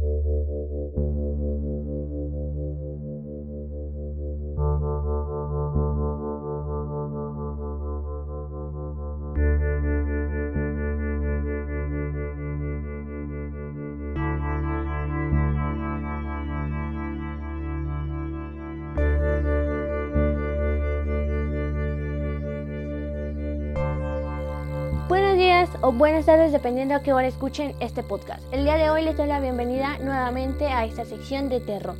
Thank you. O buenas tardes dependiendo a qué hora escuchen este podcast. El día de hoy les doy la bienvenida nuevamente a esta sección de terror.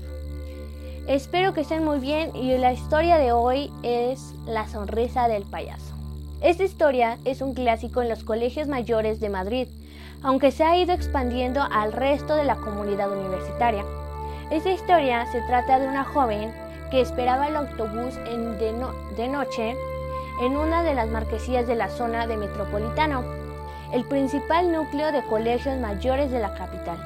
Espero que estén muy bien y la historia de hoy es La sonrisa del payaso. Esta historia es un clásico en los colegios mayores de Madrid, aunque se ha ido expandiendo al resto de la comunidad universitaria. Esta historia se trata de una joven que esperaba el autobús en de, de noche en una de las marquesías de la zona de Metropolitano, el principal núcleo de colegios mayores de la capital.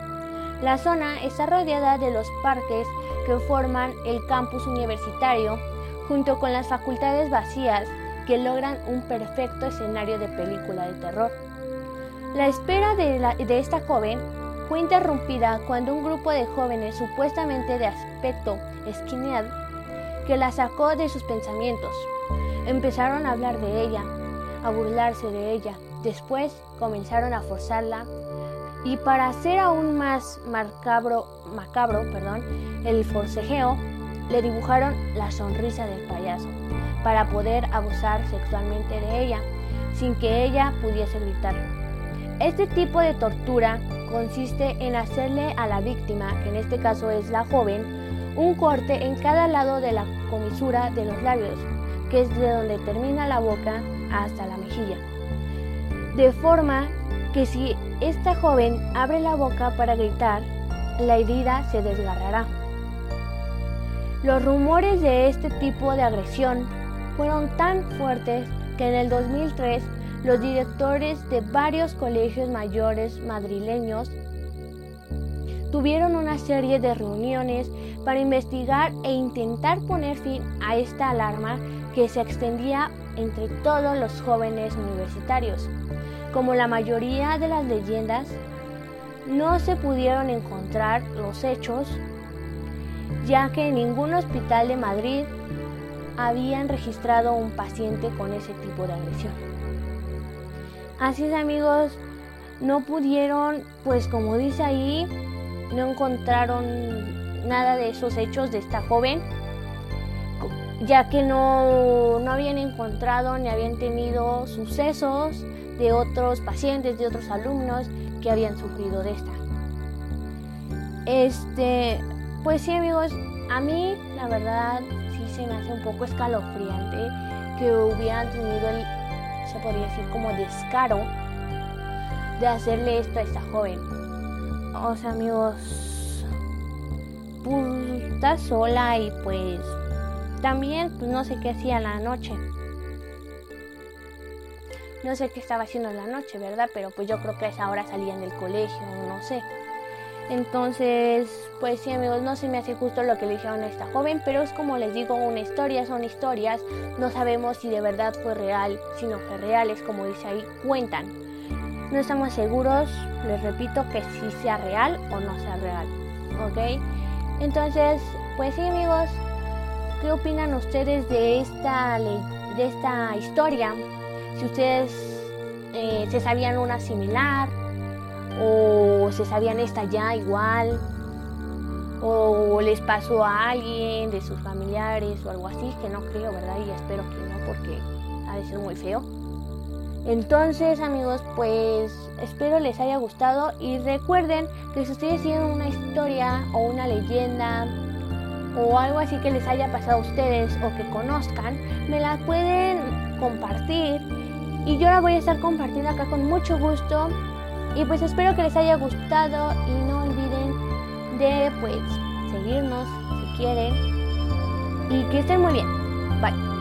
La zona está rodeada de los parques que forman el campus universitario, junto con las facultades vacías que logran un perfecto escenario de película de terror. La espera de, esta joven fue interrumpida cuando un grupo de jóvenes supuestamente de aspecto skinhead que la sacó de sus pensamientos. Empezaron a hablar de ella, a burlarse de ella. Después comenzaron a forzarla y para hacer aún más macabro, el forcejeo, le dibujaron la sonrisa del payaso para poder abusar sexualmente de ella sin que ella pudiese gritar. Este tipo de tortura consiste en hacerle a la víctima, que en este caso es la joven, un corte en cada lado de la comisura de los labios que es de donde termina la boca hasta la mejilla. De forma que si esta joven abre la boca para gritar, la herida se desgarrará. Los rumores de este tipo de agresión fueron tan fuertes que en el 2003 los directores de varios colegios mayores madrileños tuvieron una serie de reuniones para investigar e intentar poner fin a esta alarma que se extendía entre todos los jóvenes universitarios. Como la mayoría de las leyendas, no se pudieron encontrar los hechos, ya que en ningún hospital de Madrid habían registrado un paciente con ese tipo de agresión. Así es amigos, no pudieron, pues como dice ahí, no encontraron nada de esos hechos de esta joven ya que no, no habían encontrado ni habían tenido sucesos de otros pacientes, de otros alumnos que habían sufrido de esta. Este, pues sí amigos, a mí la verdad sí se me hace un poco escalofriante que hubieran tenido el, se podría decir como descaro de hacerle esto a esta joven. O sea amigos, pues está sola y pues también, pues no sé qué hacía la noche. No sé qué estaba haciendo en la noche, ¿verdad? Pero pues yo creo que a esa hora salían del colegio, no sé. Entonces, pues sí amigos, no se me hace justo lo que le dijeron a esta joven, pero es como les digo, una historia son historias, no sabemos si de verdad fue real, si no fue real, es como dice ahí, cuentan. No estamos seguros, les repito, que si sea real o no sea real, ¿ok? Entonces, pues sí amigos, ¿Qué opinan ustedes de esta, de esta historia? Si ustedes eh, se sabían una similar o se sabían esta ya igual o les pasó a alguien de sus familiares o algo así, que no creo, ¿verdad? Y espero que no porque ha de ser muy feo. Entonces amigos, pues espero les haya gustado y recuerden que si ustedes tienen una historia o una leyenda o algo así que les haya pasado a ustedes o que conozcan, me la pueden compartir y yo la voy a estar compartiendo acá con mucho gusto y pues espero que les haya gustado y no olviden de pues seguirnos si quieren y que estén muy bien. Bye.